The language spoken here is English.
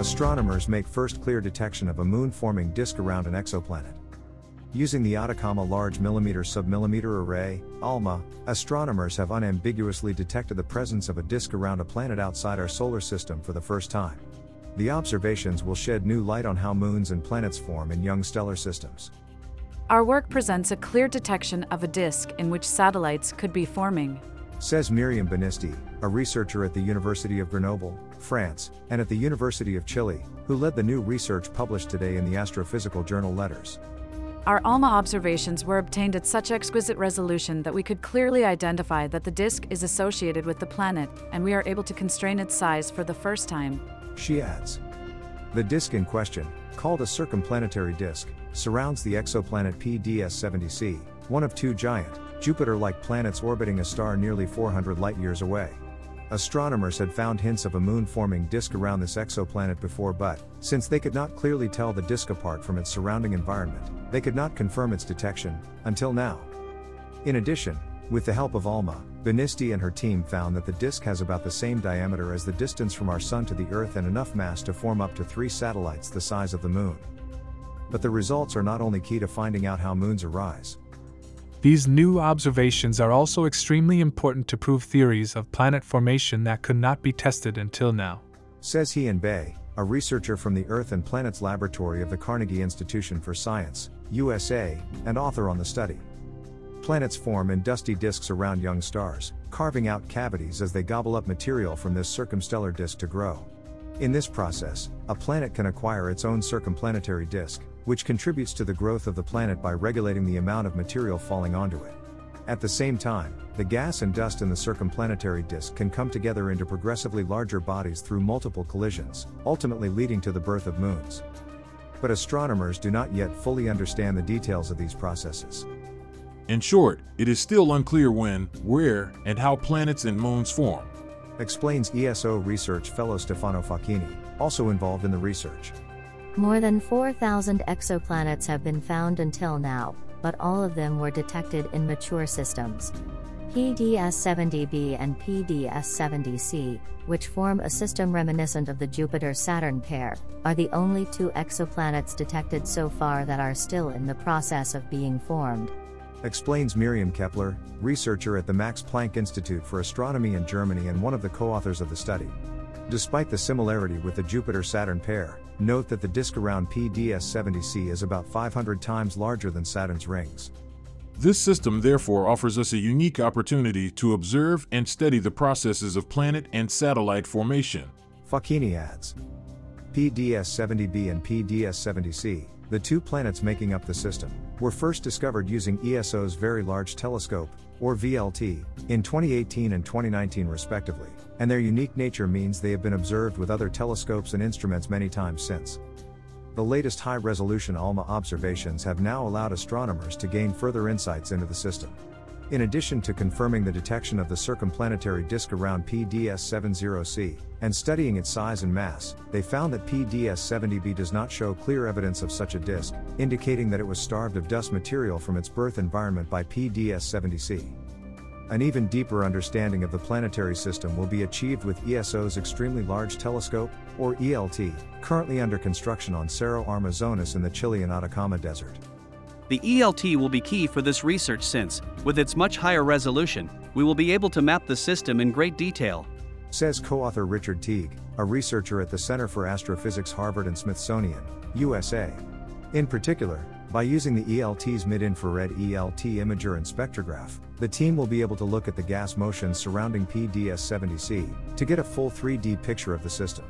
astronomers make first clear detection of a moon forming disk around an exoplanet. Using the Atacama Large Millimeter Submillimeter Array, ALMA, astronomers have unambiguously detected the presence of a disk around a planet outside our solar system for the first time. The observations will shed new light on how moons and planets form in young stellar systems. Our work presents a clear detection of a disk in which satellites could be forming. Says Myriam Benisty, a researcher at the University of Grenoble, France, and at the University of Chile, who led the new research published today in the Astrophysical Journal Letters. Our ALMA observations were obtained at such exquisite resolution that we could clearly identify that the disk is associated with the planet, and we are able to constrain its size for the first time. She adds. The disk in question, called a circumplanetary disk, surrounds the exoplanet PDS 70c, one of two giant, Jupiter like planets orbiting a star nearly 400 light years away. Astronomers had found hints of a moon forming disk around this exoplanet before, but, since they could not clearly tell the disk apart from its surrounding environment, they could not confirm its detection, until now. In addition, with the help of ALMA, Benisty and her team found that the disk has about the same diameter as the distance from our Sun to the Earth and enough mass to form up to three satellites the size of the Moon. But the results are not only key to finding out how moons arise. These new observations are also extremely important to prove theories of planet formation that could not be tested until now. Says Hee-Yen Bae, a researcher from the Earth and Planets Laboratory of the Carnegie Institution for Science, USA, and author on the study. Planets form in dusty disks around young stars, carving out cavities as they gobble up material from this circumstellar disk to grow. In this process, a planet can acquire its own circumplanetary disk, which contributes to the growth of the planet by regulating the amount of material falling onto it. At the same time, the gas and dust in the circumplanetary disk can come together into progressively larger bodies through multiple collisions, ultimately leading to the birth of moons. But astronomers do not yet fully understand the details of these processes. In short, it is still unclear when, where, and how planets and moons form. Explains ESO research fellow Stefano Facchini, also involved in the research. More than 4,000 exoplanets have been found until now, but all of them were detected in mature systems. PDS-70b and PDS-70c, which form a system reminiscent of the Jupiter-Saturn pair, are the only two exoplanets detected so far that are still in the process of being formed. Explains Miriam Keppler, researcher at the Max Planck Institute for Astronomy in Germany and one of the co-authors of the study. Despite the similarity with the Jupiter-Saturn pair, note that the disk around PDS-70c is about 500 times larger than Saturn's rings. This system therefore offers us a unique opportunity to observe and study the processes of planet and satellite formation. Facchini adds. PDS-70b and PDS-70c, the two planets making up the system, were first discovered using ESO's Very Large Telescope, or VLT, in 2018 and 2019 respectively, and their unique nature means they have been observed with other telescopes and instruments many times since. The latest high resolution ALMA observations have now allowed astronomers to gain further insights into the system. In addition to confirming the detection of the circumplanetary disk around PDS 70c and studying its size and mass, they found that PDS 70b does not show clear evidence of such a disk, indicating that it was starved of dust material from its birth environment by PDS 70c. An even deeper understanding of the planetary system will be achieved with ESO's Extremely Large Telescope, or ELT, currently under construction on Cerro Armazones in the Chilean Atacama Desert. The ELT will be key for this research since, with its much higher resolution, we will be able to map the system in great detail. Says co author Richard Teague, a researcher at the Center for Astrophysics Harvard and Smithsonian, USA. In particular, by using the ELT's mid-infrared ELT imager and spectrograph, the team will be able to look at the gas motions surrounding PDS-70c to get a full 3D picture of the system.